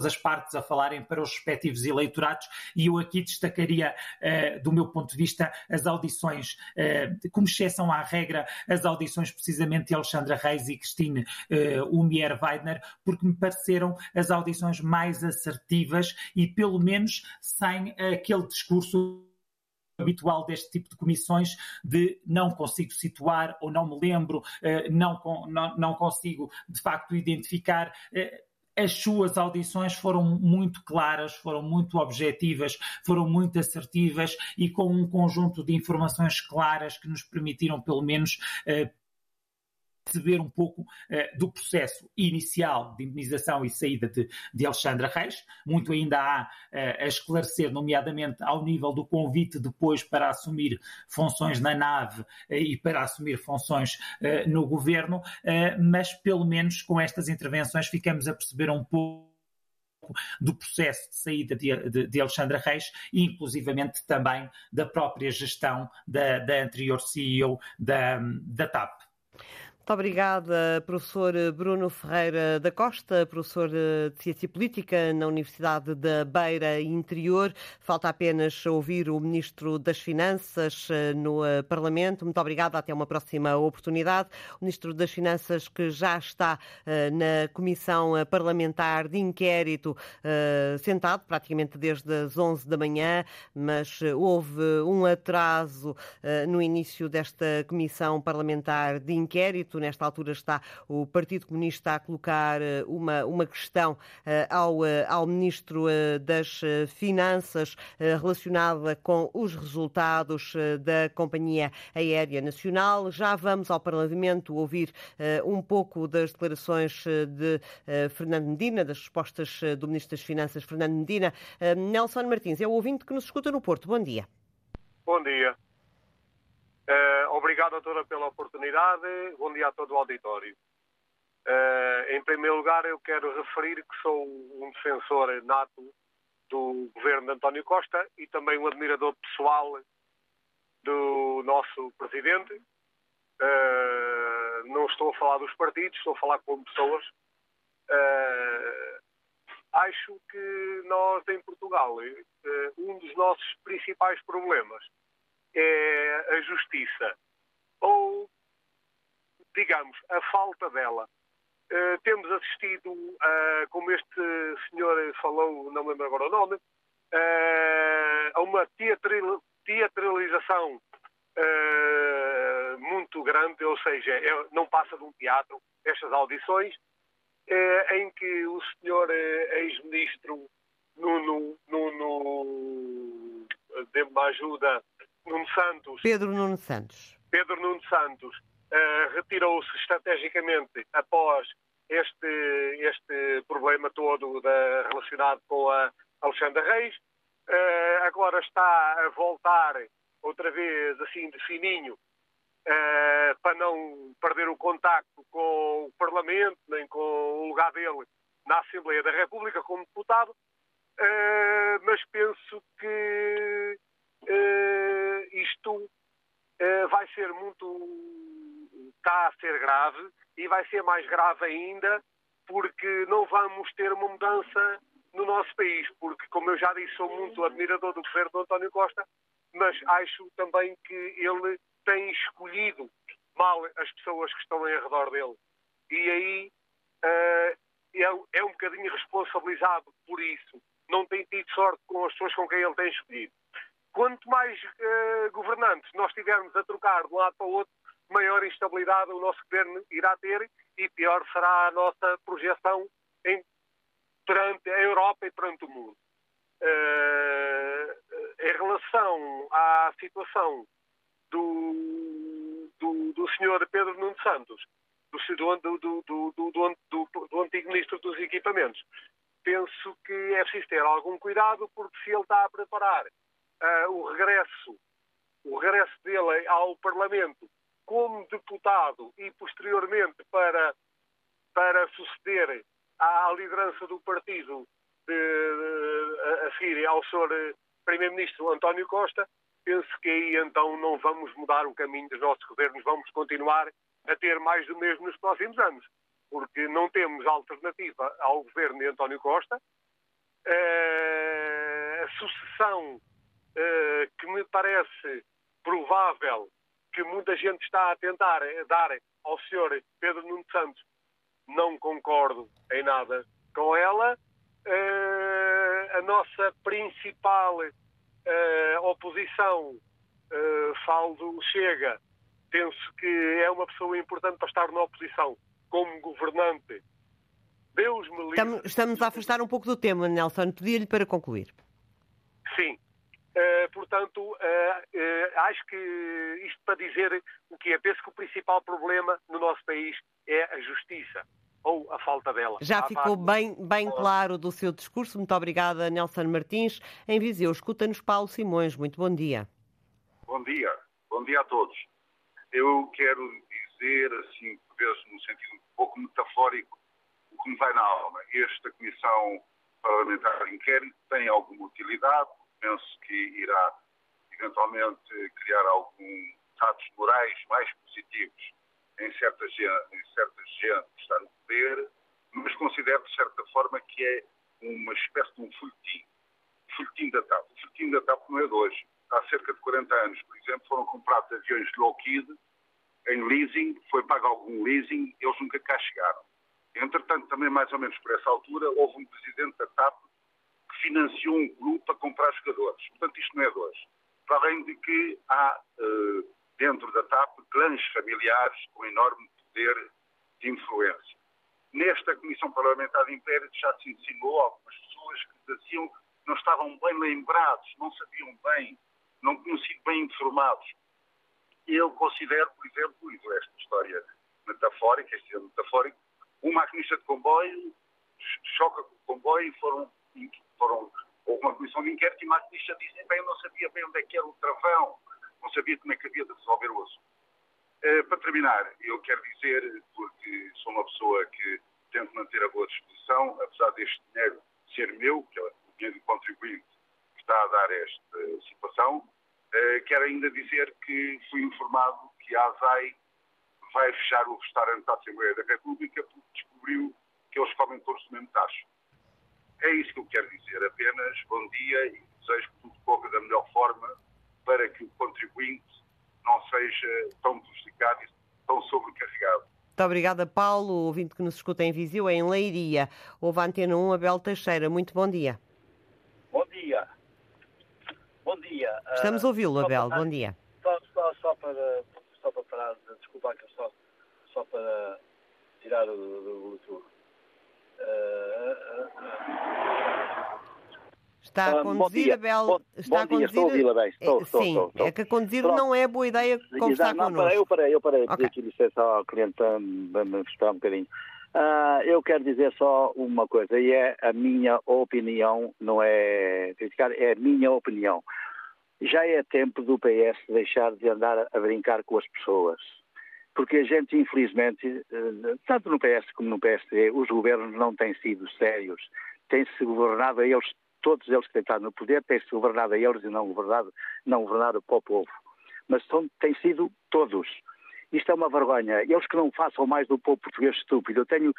as partes a falarem para os respectivos eleitorados e eu aqui destacaria, uh, do meu ponto de vista, as audições, uh, como exceção à regra, as audições precisamente de Alexandra Reis e Christine uh, Umier Weidner, porque me pareceram as audições mais assertivas e pelo menos sem aquele discurso habitual deste tipo de comissões de não consigo situar ou não me lembro, não, não, não consigo de facto identificar as suas audições foram muito claras, foram muito objetivas, foram muito assertivas e com um conjunto de informações claras que nos permitiram, pelo menos, perceber um pouco uh, do processo inicial de indenização e saída de, de Alexandra Reis. Muito ainda há uh, a esclarecer, nomeadamente ao nível do convite depois para assumir funções na nave uh, e para assumir funções no governo, mas pelo menos com estas intervenções ficamos a perceber um pouco do processo de saída de, de, de, Alexandra Reis e, inclusivamente, também da própria gestão da, da anterior CEO da, da TAP. Muito obrigada, professor Bruno Ferreira da Costa, professor de Ciência Política na Universidade da Beira Interior. Falta apenas ouvir o Ministro das Finanças eh, no eh, Parlamento. Muito obrigada, até uma próxima oportunidade. O Ministro das Finanças que já está eh, na Comissão Parlamentar de Inquérito, sentado praticamente desde as 11 da manhã, mas houve um atraso no início desta Comissão Parlamentar de Inquérito Nesta altura está o Partido Comunista a colocar eh, uma, uma questão eh, ao, eh, ao Ministro das Finanças relacionada com os resultados da Companhia Aérea Nacional. Já vamos ao Parlamento ouvir um pouco das declarações de Fernando Medina, das respostas do Ministro das Finanças, Fernando Medina. Nelson Martins é o ouvinte que nos escuta no Porto. Bom dia. Bom dia. Uh, obrigado a toda pela oportunidade. Bom dia a todo o auditório. Uh, em primeiro lugar, eu quero referir que sou um defensor nato do governo de António Costa e também um admirador pessoal do nosso presidente. Uh, não estou a falar dos partidos, estou a falar com pessoas. acho que nós, em Portugal, um dos nossos principais problemas é a justiça. Ou, digamos, a falta dela. Uh, temos assistido, uh, como este senhor falou, não me lembro agora o nome, uh, a uma teatril, teatralização muito grande, ou seja, é, não passa de um teatro, estas audições, em que o senhor ex-ministro Nuno, Nuno dê-me ajuda, Nuno Santos. Pedro Nuno Santos. Pedro Nuno Santos uh, retirou-se estrategicamente após este, este problema todo da, relacionado com a Alexandra Reis. Uh, agora está a voltar outra vez assim de fininho uh, para não perder o contacto com o Parlamento, nem com o lugar dele na Assembleia da República como deputado. Uh, mas penso que isto uh, vai ser muito. está a ser grave e vai ser mais grave ainda porque não vamos ter uma mudança no nosso país, porque, como eu já disse, sou muito admirador do governo de António Costa, mas acho também que ele tem escolhido mal as pessoas que estão em redor dele. E aí uh, é um bocadinho responsabilizado por isso. Não tem tido sorte com as pessoas com quem ele tem escolhido. Quanto mais uh, governantes nós tivermos a trocar de um lado para o outro, maior instabilidade o nosso governo irá ter e pior será a nossa projeção em, perante a Europa e perante o mundo. Uh, em relação à situação do, do, do senhor Pedro Nuno Santos, do, do, do, do, antigo ministro dos equipamentos, penso que é preciso ter algum cuidado porque se ele está a preparar uh, o regresso, o regresso dele ao Parlamento como deputado e posteriormente para, para suceder à liderança do partido de, de, a, a seguir ao Sr. Primeiro-Ministro António Costa, penso que aí então não vamos mudar o caminho dos nossos governos, vamos continuar a ter mais do mesmo nos próximos anos, porque não temos alternativa ao governo de António Costa. Uh, a sucessão uh, que me parece provável que muita gente está a tentar dar ao senhor Pedro Nuno Santos, não concordo em nada com ela. Uh, a nossa principal uh, a oposição, uh, falo do Chega, penso que é uma pessoa importante para estar na oposição como governante. Deus me livre. Estamos, estamos a afastar um pouco do tema, Nelson. Pedia-lhe para concluir. Sim. Uh, portanto, uh, uh, acho que isto para dizer o que é, penso que o principal problema no nosso país é a justiça ou a falta dela. Já ficou bem, bem claro do seu discurso. Muito obrigada, Nelson Martins. Em Viseu, escuta-nos Paulo Simões. Muito bom dia. Bom dia. Bom dia a todos. Eu quero dizer, assim, talvez num sentido um pouco metafórico, o que me vai na alma. Esta Comissão Parlamentar de Inquérito tem alguma utilidade, penso que irá eventualmente criar alguns atos morais mais positivos em certa gente, em certa gente que está no poder, mas considero de certa forma que é uma espécie de um folhetim. Folhetim da TAP. O folhetim da TAP não é de hoje. Há cerca de 40 anos, por exemplo, foram comprados aviões de Lockheed em leasing, foi pago algum leasing, eles nunca cá chegaram. Entretanto, também mais ou menos por essa altura, houve um presidente da TAP financiou um clube para comprar jogadores. Portanto, isto não é de hoje. Para além de que há uh, dentro da TAP clãs familiares com enorme poder de influência. Nesta Comissão Parlamentar de Inquérito já se ensinou algumas pessoas que diziam que não estavam bem lembrados, não sabiam bem, não tinham sido bem informados. Eu considero, por exemplo, e esta história metafórica, este é metafórico, um maquinista de comboio choca com o comboio e foram, foram houve uma comissão de inquérito e o maquinista disse, bem, eu não sabia bem onde é que era o travão, não sabia como é que havia de resolver o assunto. Uh, para terminar, eu quero dizer, porque sou uma pessoa que tento manter a boa disposição, apesar deste dinheiro ser meu, que é o dinheiro do contribuinte que está a dar esta situação, uh, quero ainda dizer que fui informado que a ASAI vai fechar o restaurante da Assembleia da República porque descobriu que eles comem todos do mesmo tacho. É isso que eu quero dizer. Apenas bom dia e desejo que tudo corra da melhor forma para que o contribuinte não seja tão prejudicado e tão sobrecarregado. Muito obrigada, Paulo. O ouvinte que nos escuta em Viseu, em Leiria. Houve a Antena 1, Abel Teixeira. Muito bom dia. Bom dia. Bom dia. Estamos a ouvi-lo, Abel. Bom dia. Só, só, só, para, só para parar, desculpa, só, só para tirar o do Bluetooth. Uh, uh, uh, Está a conduzir, Abel. Bom, está bom a conduzir. Dia, estou a ouvi-la bem. Estou, estou, Sim, estou, estou. é que a conduzir Pronto. não é boa ideia conversar não, connosco. Eu parei, eu parei, eu parei. Ok. Pedi aqui licença ao cliente para me esperar um bocadinho. Ah, eu quero dizer só uma coisa, e é a minha opinião, não é criticar, é a minha opinião. Já é tempo do PS deixar de andar a brincar com as pessoas. Porque a gente, infelizmente, eh, tanto no PS como no PSD, os governos não têm sido sérios. Têm-se governado a eles, todos eles que estado no poder, têm-se governado a eles e não governado, não governado para o povo. Mas são, têm sido todos. Isto é uma vergonha. Eles que não façam mais do povo português estúpido. Eu tenho,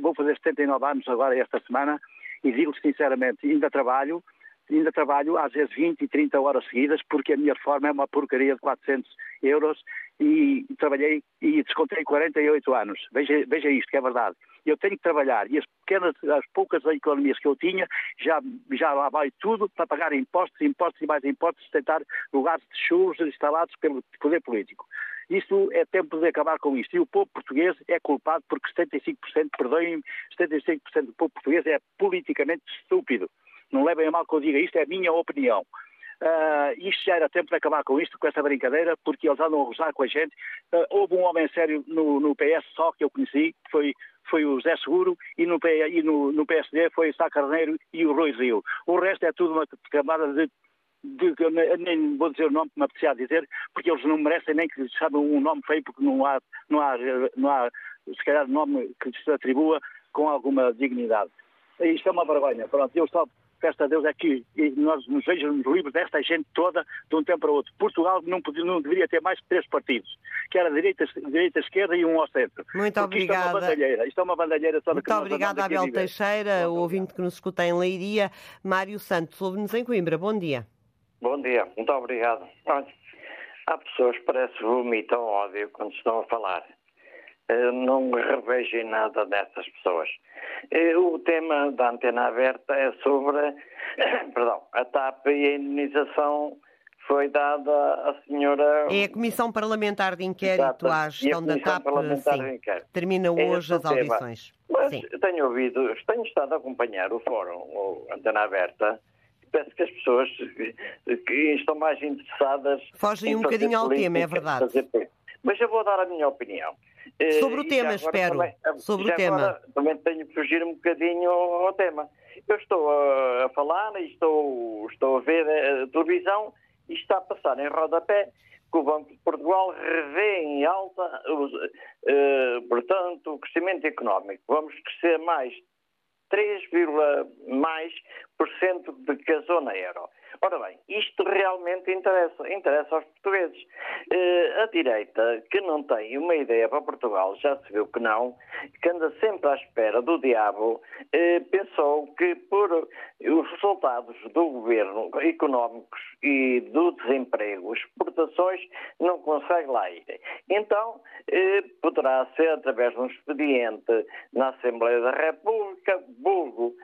vou fazer 79 anos agora esta semana e digo sinceramente, ainda trabalho, ainda trabalho às vezes 20 e 30 horas seguidas porque a minha reforma é uma porcaria de 400 euros e trabalhei e descontei 48 anos. Veja, veja isto, que é verdade. Eu tenho que trabalhar e as pequenas, as poucas economias que eu tinha, já, já lá vai tudo para pagar impostos, impostos e mais impostos, tentar lugares de churros instalados pelo poder político. Isso é tempo de acabar com isto. E o povo português é culpado porque 75%, perdoem-me, 75% do povo português é politicamente estúpido. Não levem a mal que eu diga isto, é a minha opinião. Uh, isto já era tempo de acabar com isto, com essa brincadeira, porque eles andam a gozar com a gente. Uh, houve um homem sério no, no, PS só que eu conheci, que foi, foi o Zé Seguro, e no, e no, no PSD foi o Sá Carneiro e o Rui Rio. O resto é tudo uma camada de, de, nem vou dizer o nome que me apetecia dizer, porque eles não merecem nem que lhes chamem um nome feio, porque não há, não há, não há se calhar, nome que lhes atribua com alguma dignidade. Isto é uma vergonha. Pronto, eu só peço a Deus é que nós nos vejamos livres desta gente toda de um tempo para o outro. Portugal não, podia, não deveria ter mais que três partidos, que era a direita, direita esquerda e um ao centro. Muito Porque obrigada. Isto é uma bandalheira, isto é uma bandalheira toda Muito obrigada, Abel. Teixeira, o ouvinte que nos escuta em Leiria. Mário Santos, ouve-nos em Coimbra. Bom dia. Bom dia, muito obrigado. Olha, há pessoas que parece vomitam ódio quando estão a falar. Eh, Não revejo em nada dessas pessoas. Eh, O tema da antena aberta é sobre perdão, a TAP e a indenização foi dada à senhora. É a Comissão Parlamentar de Inquérito Exato. à gestão da TAP. Sim. Termina é hoje as audições. Mas sim. tenho ouvido, tenho estado a acompanhar o fórum, ou Antena Aberta, penso que as pessoas que estão mais interessadas. Fogem um bocadinho ao tema, é verdade. Mas eu vou dar a minha opinião. Sobre o tema, espero. Também, Sobre o tema. Também tenho que fugir um bocadinho ao tema. Eu estou a, falar e estou, estou a ver a televisão e está a passar em rodapé que o Banco de Portugal revê em alta, uh, portanto, o crescimento económico. Vamos crescer mais 3, mais por cento de que a zona euro. Ora bem, isto realmente interessa, interessa aos portugueses. Uh, a direita, que não tem uma ideia para Portugal, já se viu que não, que anda sempre à espera do diabo, uh, pensou que por os resultados do governo económicos e do desemprego, exportações, não consegue lá ir. Então, uh, poderá ser através de um expediente na Assembleia da República, vulgo,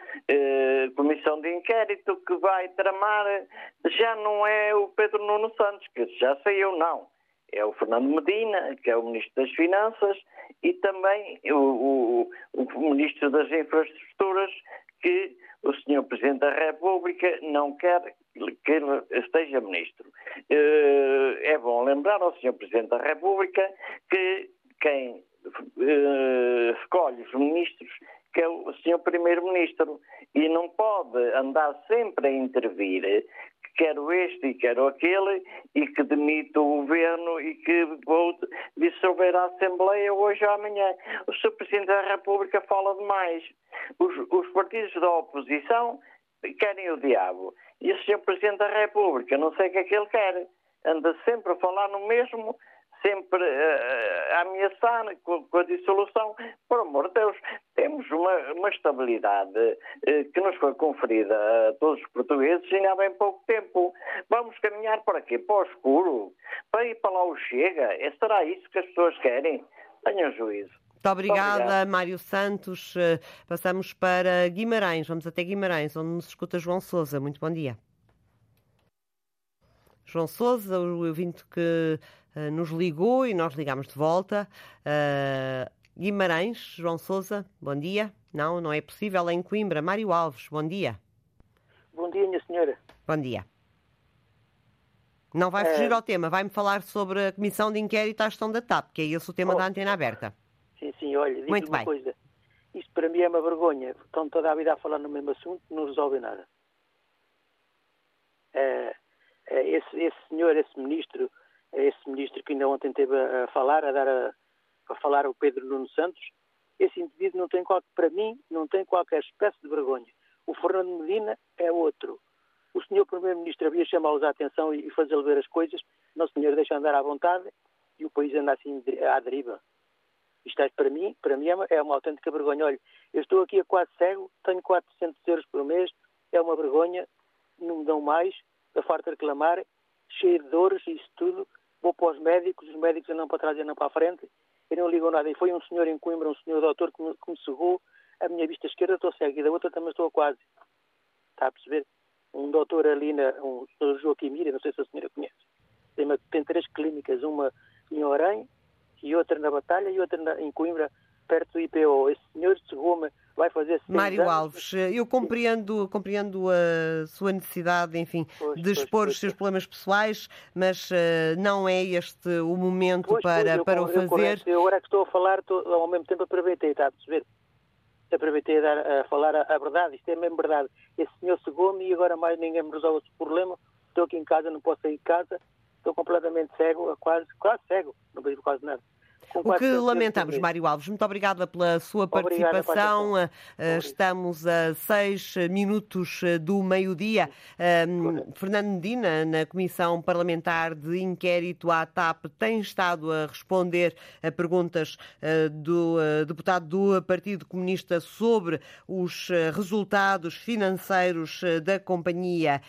comissão de inquérito, que vai tramar já não é o Pedro Nuno Santos, que já saiu, não. É o Fernando Medina, que é o Ministro das Finanças, e também o, o, o Ministro das Infraestruturas, que o Sr. Presidente da República não quer que ele esteja Ministro. Eh, é bom lembrar ao Sr. Presidente da República que quem eh, escolhe os ministros que é o Sr. Primeiro-Ministro e não pode andar sempre a intervir quero este e quero aquele, e que demite o governo e que vou dissolver a Assembleia hoje ou amanhã. O Sr. Presidente da República fala demais. Os, os partidos da oposição querem o diabo. E o Sr. Presidente da República, não sei o que é que ele quer, anda sempre a falar no mesmo sempre uh, a ameaçar com, com, a dissolução. Por amor de Deus, temos uma, uma estabilidade uh, que nos foi conferida a todos os portugueses em há bem pouco tempo. Vamos caminhar para quê? Para o escuro? Para ir para lá o chega? É, será isso que as pessoas querem? Tenham juízo. Muito obrigada, Muito Mário Santos. Passamos para Guimarães. Vamos até Guimarães, onde nos escuta João Souza. Muito bom dia. João Souza, o ouvinte que uh, nos ligou e nós ligamos de volta. Uh, Guimarães, João Souza, bom dia. Não, não é possível, é em Coimbra. Mário Alves, bom dia. Bom dia, minha senhora. Bom dia. Não vai fugir é... ao tema, vai-me falar sobre a comissão de inquérito à gestão da TAP, que é esse o tema oh, da antena aberta. Sim, sim, olha, digo Muito uma bem. coisa. Isto para mim é uma vergonha. Estão toda a vida a falar no mesmo assunto, não resolve nada. É, é, esse, esse senhor, esse ministro, esse ministro que ainda ontem teve a, falar, a dar a, a falar o Pedro Nuno Santos, esse indivíduo não tem qualquer, para mim, não tem qualquer espécie de vergonha. O Fernando Medina é outro. O senhor Primeiro-Ministro havia chamá-los à atenção e fazê-lo ver as coisas. Não, senhor, deixa andar à vontade e o país anda assim à deriva. Isto é, para mim, para mim é uma, é uma autêntica vergonha. Olha, eu estou aqui a quase cego, tenho 400 euros por mês, é uma vergonha, não me dão mais, a farta reclamar, cheio de dores e isso tudo. Vou para os médicos, os médicos andam para trás e andam para a frente e não ligam nada. E foi um senhor em Coimbra, um senhor doutor, que me, que me a minha vista esquerda, estou cego, e da outra também estou quase. Está a perceber? Um doutor ali, na, um senhor Joaquim Mira, não sei se a senhora conhece, tem, uma, tem três clínicas, uma em Orem, e outra na Batalha, e outra na, em Coimbra, perto do IPO. Esse senhor chegou-me vai fazer Mário anos. Alves, eu compreendo, compreendo a sua necessidade, enfim, pois, de expor pois, os seus problemas pessoais, mas uh, não é este o momento pois, para, para eu, o fazer. Eu, agora que estou a falar, estou, ao mesmo tempo aproveitei, está a perceber? Aproveitei a, dar, a falar a, a, verdade, isto é mesmo verdade. Esse senhor cegou-me e agora mais ninguém me resolve esse problema. Estou aqui em casa, não posso sair de casa, estou completamente cego, quase, quase cego, não vejo quase nada. O que lamentamos, Mário Alves. Muito obrigada pela sua participação. Eh, Estamos a seis minutos eh, do meio-dia. Fernando Medina, na Comissão Parlamentar de Inquérito à TAP, tem estado a responder a perguntas eh, do deputado do Partido Comunista sobre os resultados financeiros da companhia,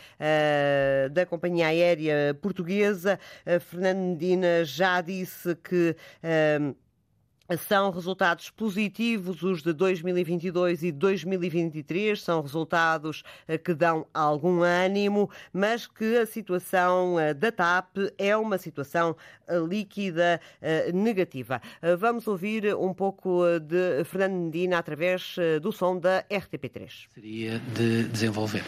da companhia aérea portuguesa. Fernando Medina já disse que são resultados positivos os de 2022 e 2023, são resultados eh, que dão algum ânimo, mas que a situação eh, da TAP é uma situação eh, líquida negativa. Vamos ouvir um pouco de Fernando Medina através do som da RTP3. Seria de desenvolver.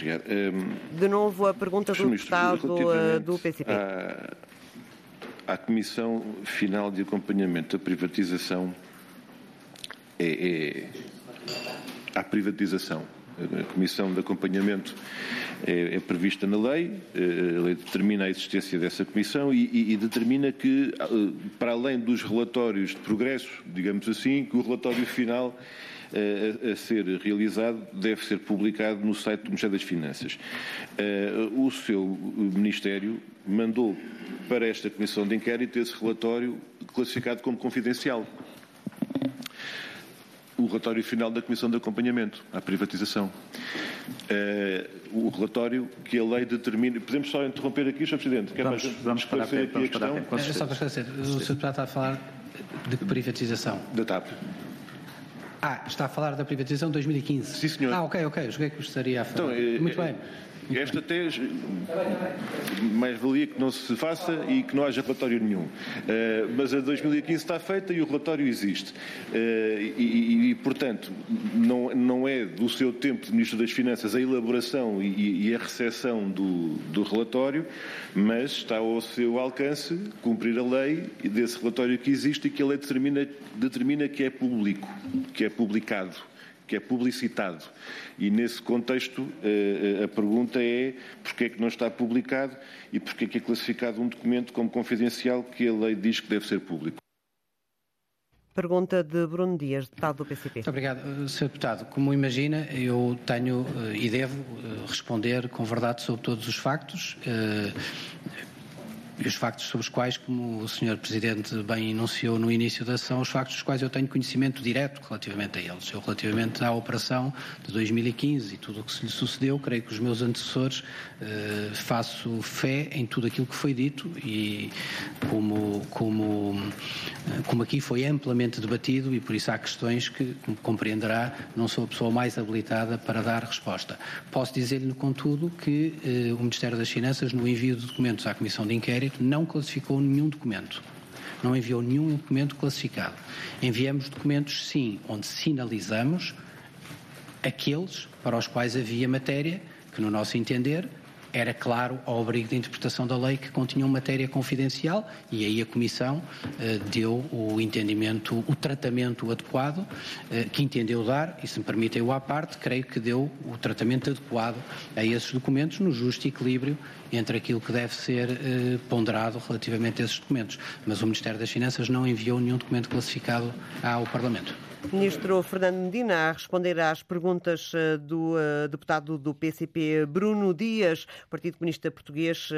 Obrigado. Um... De novo a pergunta do deputado do PCP. A à Comissão Final de Acompanhamento da Privatização é, é à privatização. A Comissão de Acompanhamento é, é, prevista na lei, eh, a lei determina a existência dessa comissão e, e, e, determina que, eh, para além dos relatórios de progresso, digamos assim, que o relatório final a, a ser realizado deve ser publicado no site do Ministério das Finanças. O seu Ministério mandou para esta Comissão de Inquérito esse relatório classificado como confidencial. O relatório final da Comissão de Acompanhamento à privatização. Uh, o relatório que a lei determina. Podemos só interromper aqui, Sr. Presidente? Quer vamos, vamos parar aqui, vamos a questão? É, só para esclarecer, o Sr. Deputado está a falar de que privatização? Da TAP. Ah, está a falar da privatização de 2015? Sim, senhor. Ah, ok, ok. Joguei que gostaria a falar. Então, Muito é, bem. Esta até mais valia que não se faça e que não haja relatório nenhum. Uh, mas a 2015 está feita e o relatório existe. Uh, e, e, portanto, não, não é do seu tempo de Ministro das Finanças a elaboração e, e a recepção do, do relatório, mas está ao seu alcance cumprir a lei desse relatório que existe e que a lei determina, determina que é público, que é publicado que é publicitado. E nesse contexto eh, eh, a pergunta é porquê é que não está publicado e porquê é que é classificado um documento como confidencial que a lei diz que deve ser público. Pergunta de Bruno Dias, deputado do PCP. Muito obrigado, eh, Sr. Deputado. Como imagina, eu tenho e devo responder com verdade sobre todos os factos e os factos sobre os quais, como o Sr. Presidente bem enunciou no início da sessão, os factos dos quais eu tenho conhecimento direto relativamente a eles. Eu, relativamente à operação de 2015 e tudo o que se lhe sucedeu, creio que os meus antecessores eh, faço fé em tudo aquilo que foi dito e como, como, eh, como aqui foi amplamente debatido e por isso há questões que, como compreenderá, não sou a pessoa mais habilitada para dar resposta. Posso dizer-lhe, contudo, que eh, o Ministério das Finanças, no envio de documentos à Comissão de Inquérito, não classificou nenhum documento. Não enviou nenhum documento classificado. Enviamos documentos, sim, onde sinalizamos aqueles para os quais havia matéria que, no nosso entender, era claro ao abrigo da interpretação da lei que continham matéria confidencial e aí a Comissão eh, deu o entendimento, o tratamento adequado eh, que entendeu dar, e se me permitem o à parte, creio que deu o tratamento adequado a esses documentos no justo equilíbrio entre aquilo que deve ser eh, ponderado relativamente a esses documentos. Mas o Ministério das Finanças não enviou nenhum documento classificado ao Parlamento. Ministro Fernando Medina a responder às perguntas eh, do uh, deputado do PCP Bruno Dias, Partido Comunista Português, uh,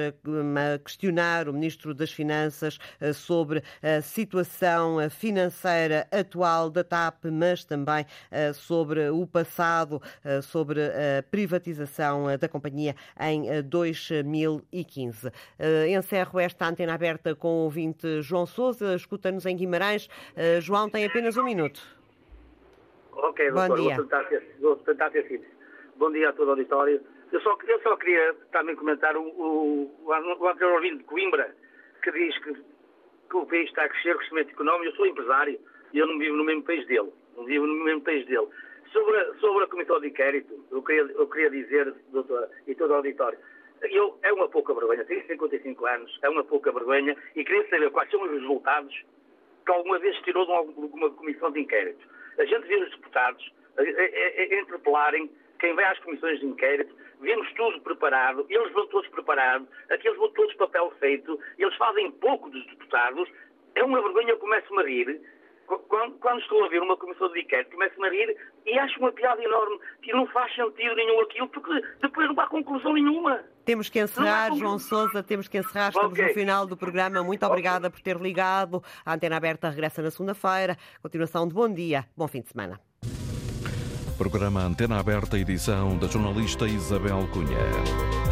a questionar o Ministro das Finanças sobre a situação financeira atual da TAP, mas também sobre o passado, sobre a privatização da companhia em 2015. Encerro esta antena aberta com o ouvinte João Souza, escuta-nos em Guimarães. João tem apenas um minuto. Ok, Bom doutor, dia. Vou tentar, ser, vou tentar ser simples. Bom dia a todo o auditório. Eu só, eu só queria também comentar o, o, o anterior ouvinte de Coimbra, que diz que, que o país está a crescer, crescimento económico. Eu sou empresário e eu não vivo no mesmo país dele. Não vivo no mesmo país dele. Sobre a, sobre a comissão de inquérito, eu queria, eu queria dizer, doutor, e todo o auditório, eu, é uma pouca vergonha, tenho 55 anos, é uma pouca vergonha, e queria saber quais são os resultados que alguma vez tirou de alguma comissão de inquérito. A gente vê os deputados a, a, a interpelarem quem vai às comissões de inquérito, vemos tudo preparado, eles vão todos preparados, aqueles vão todos papel feito, eles fazem pouco dos deputados. É uma vergonha, eu começo a rir. Quando, quando, estou a ver uma comissão de inquérito, começo a rir e acho uma piada enorme que não faz sentido nenhum aquilo, porque depois não há conclusão nenhuma. Temos que encerrar, João Sousa, temos que encerrar. Estamos okay. no final do programa. Muito obrigada okay. por ter ligado. A Antena Aberta regressa na segunda-feira. Continuação de bom dia, bom fim de semana. Programa Antena Aberta, edição da jornalista Isabel Cunha.